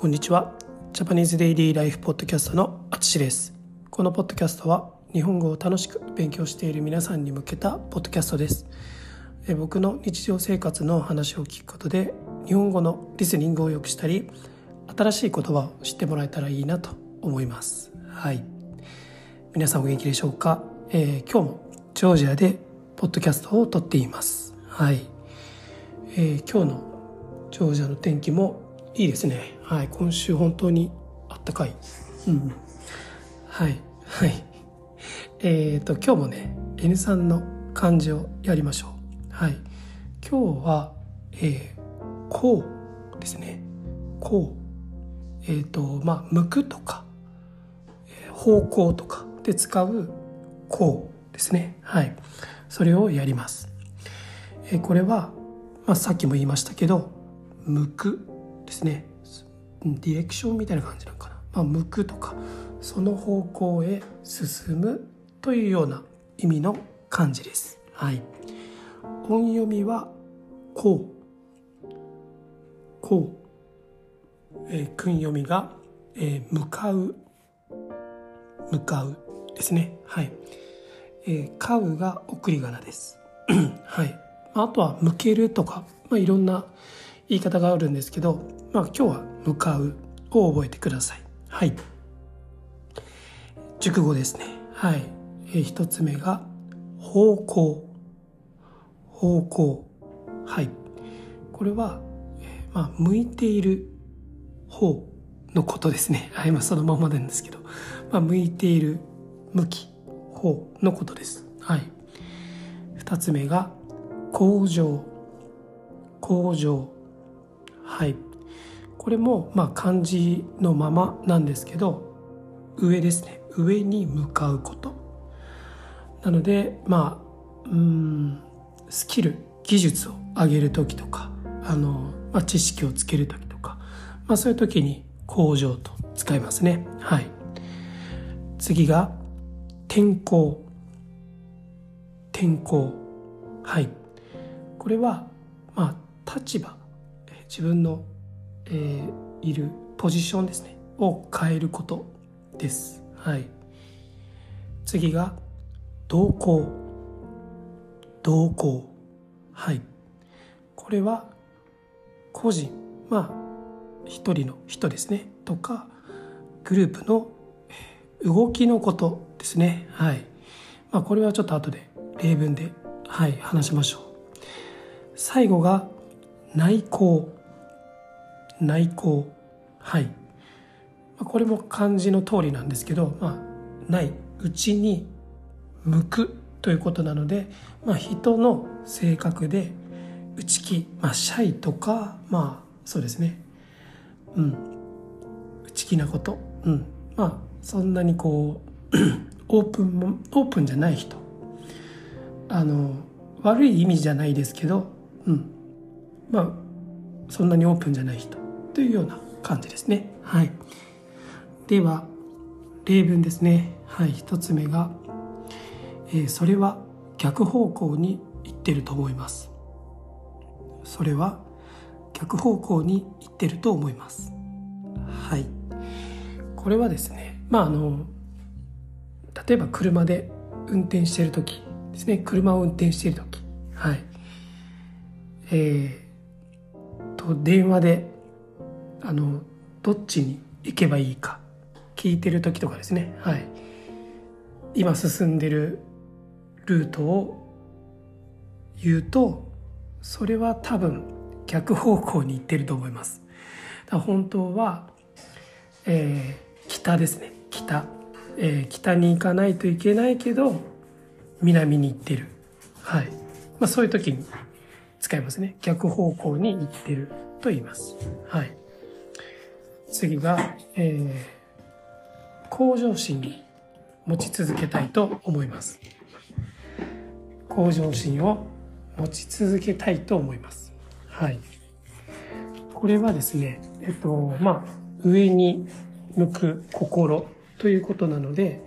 こんにちは。ジャパニーズデイリーライフポッドキャストのあつしです。このポッドキャストは日本語を楽しく勉強している皆さんに向けたポッドキャストです。え僕の日常生活の話を聞くことで日本語のリスニングを良くしたり新しい言葉を知ってもらえたらいいなと思います。はい。皆さんお元気でしょうか、えー、今日もジョージアでポッドキャストを撮っています。はい、えー、今日のジョージアの天気もいいですね。はい。今週本当にあったかい。うんはい。はい。えっ、ー、と今日もね N3 の漢字をやりましょう。はい。今日はえー、こうですね。こう。えっ、ー、とまあ向くとか、えー、方向とかで使うこうですね。はい。それをやります、えー、これは、まあ、さっきも言いましたけど向くですね。ディレクションみたいな感じなのかな、まあ、向くとかその方向へ進むというような意味の漢字です。はい、音読みはこう。こう、えー、訓読みが、えー、向かう。向かうですね。はい、えー、買うが送り仮名です。はい。あとは向けるとか、まあ、いろんな言い方があるんですけど、まあ、今日は「向かう」を覚えてください。はい。熟語ですね。はい。え、一つ目が「方向」方向。はい。これは、え、まあ向いている方のことですね。はい。まあそのままなんですけど、まあ、向いている向き。方のことです。はい。二つ目が工場工場はい。これもまあ漢字のままなんですけど上ですね。上に向かうこと。なのでまあうんスキル技術を上げる時とかあの、まあ、知識をつける時とか、まあ、そういう時に工場と使いますね。はい。次が天候。天候。はい。これはまあ立場。自分の、えー、いるポジションですねを変えることです。はい、次が動向動向はい。これは個人。まあ一人の人ですね。とかグループの動きのことですね。はい、まあ、これはちょっと後で例文ではい話しましょう。最後が内向。内向。はい。これも漢字の通りなんですけど、まあ、ない内に向くということなので、まあ、人の性格で内気、まあ、シャイとかまあそうですね。うん。内気なこと、うん、まあそんなにこう オープンもオープンじゃない人。あの悪い意味じゃないですけど、うん、まあそんなにオープンじゃない人。というような感じですね。はい。では、例文ですね。はい。一つ目が、えー、それは逆方向に行ってると思います。それは逆方向に行ってると思います。はい。これはですね、まああの、例えば車で運転している時ですね、車を運転している時はい。えー、と、電話であのどっちに行けばいいか。聞いてる時とかですね。はい。今進んでるルートを言うとそれは多分逆方向に行ってると思います。本当は、えー、北ですね。北、えー、北に行かないといけないけど南に行ってる。はい、まあ、そういう時に使いますね。逆方向に行ってると言います。はい。次が、えー、向上心に持ち続けたいと思います。向上心を持ち続けたいと思います。はい。これはですねえっとまあ上に向く心ということなので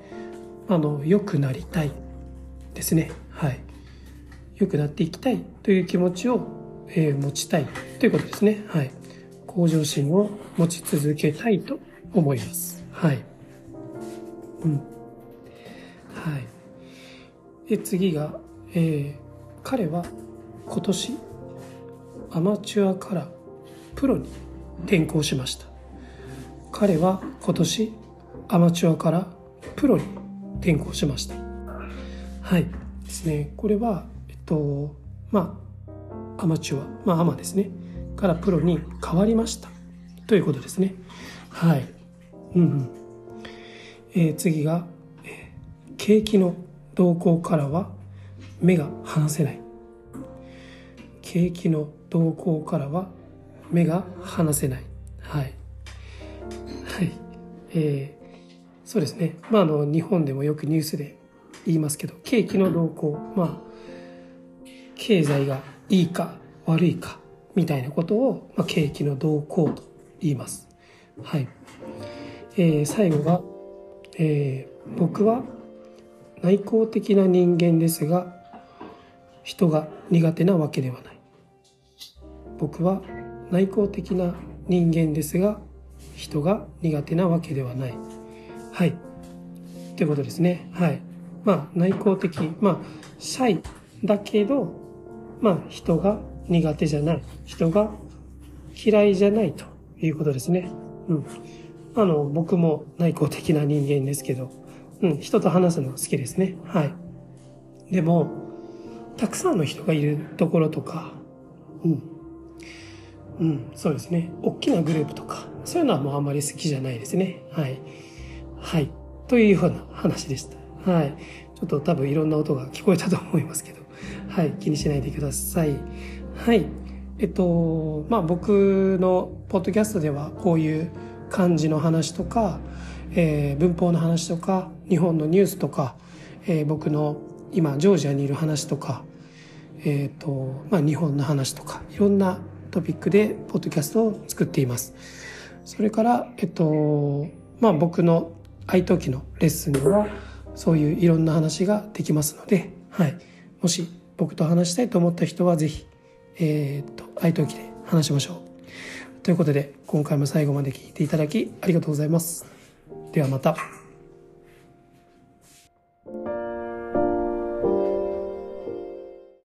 あの良くなりたいですね。はい。良くなっていきたいという気持ちを、えー、持ちたいということですね。はい。向上心を持ち続けたいと思います。はい。うん。はい。で、次が、えー、彼は今年アマチュアからプロに転向しました。彼は今年アマチュアからプロに転向しました。はい。ですね。これは、えっと、まあ、アマチュア、まあ、アマですね。からプロに変わりました。ということですね。はい。うんうん。えー次が、えー景気の動向からは目が離せない。景気の動向からは目が離せない。はい。はい。えーそうですね。まあ、あの、日本でもよくニュースで言いますけど、景気の動向、まあ、経済がいいか悪いかみたいなことを、まあ、景気の動向と言います。はい。えー最後が、えー僕は内向的な人間ですが、人が苦手なわけではない。僕は内向的な人間ですが、人が苦手なわけではない。はい。ということですね。はい。まあ、内向的、まあ、シャイだけど、まあ、人が苦手じゃない。人が嫌いじゃないということですね。うん。あの、僕も内向的な人間ですけど、うん、人と話すの好きですね。はい。でも、たくさんの人がいるところとか、うん。うん、そうですね。大きなグループとか、そういうのはもうあんまり好きじゃないですね。はい。はい。というような話でした。はい。ちょっと多分いろんな音が聞こえたと思いますけど、はい。気にしないでください。はい。えっと、まあ僕のポッドキャストではこういう漢字の話とか、えー文法の話とか、日本のニュースとか、えー僕の今ジョージアにいる話とか、えっ、と、まあ日本の話とか、いろんなトピックでポッドキャストを作っています。それから、えっと、まあ僕の愛登記のレッスンでは、そういういろんな話ができますので、はい。もし僕と話したいと思った人は、ぜひ、えっと、愛ときで話しましょう。ということで、今回も最後まで聞いていただきありがとうございます。ではまた。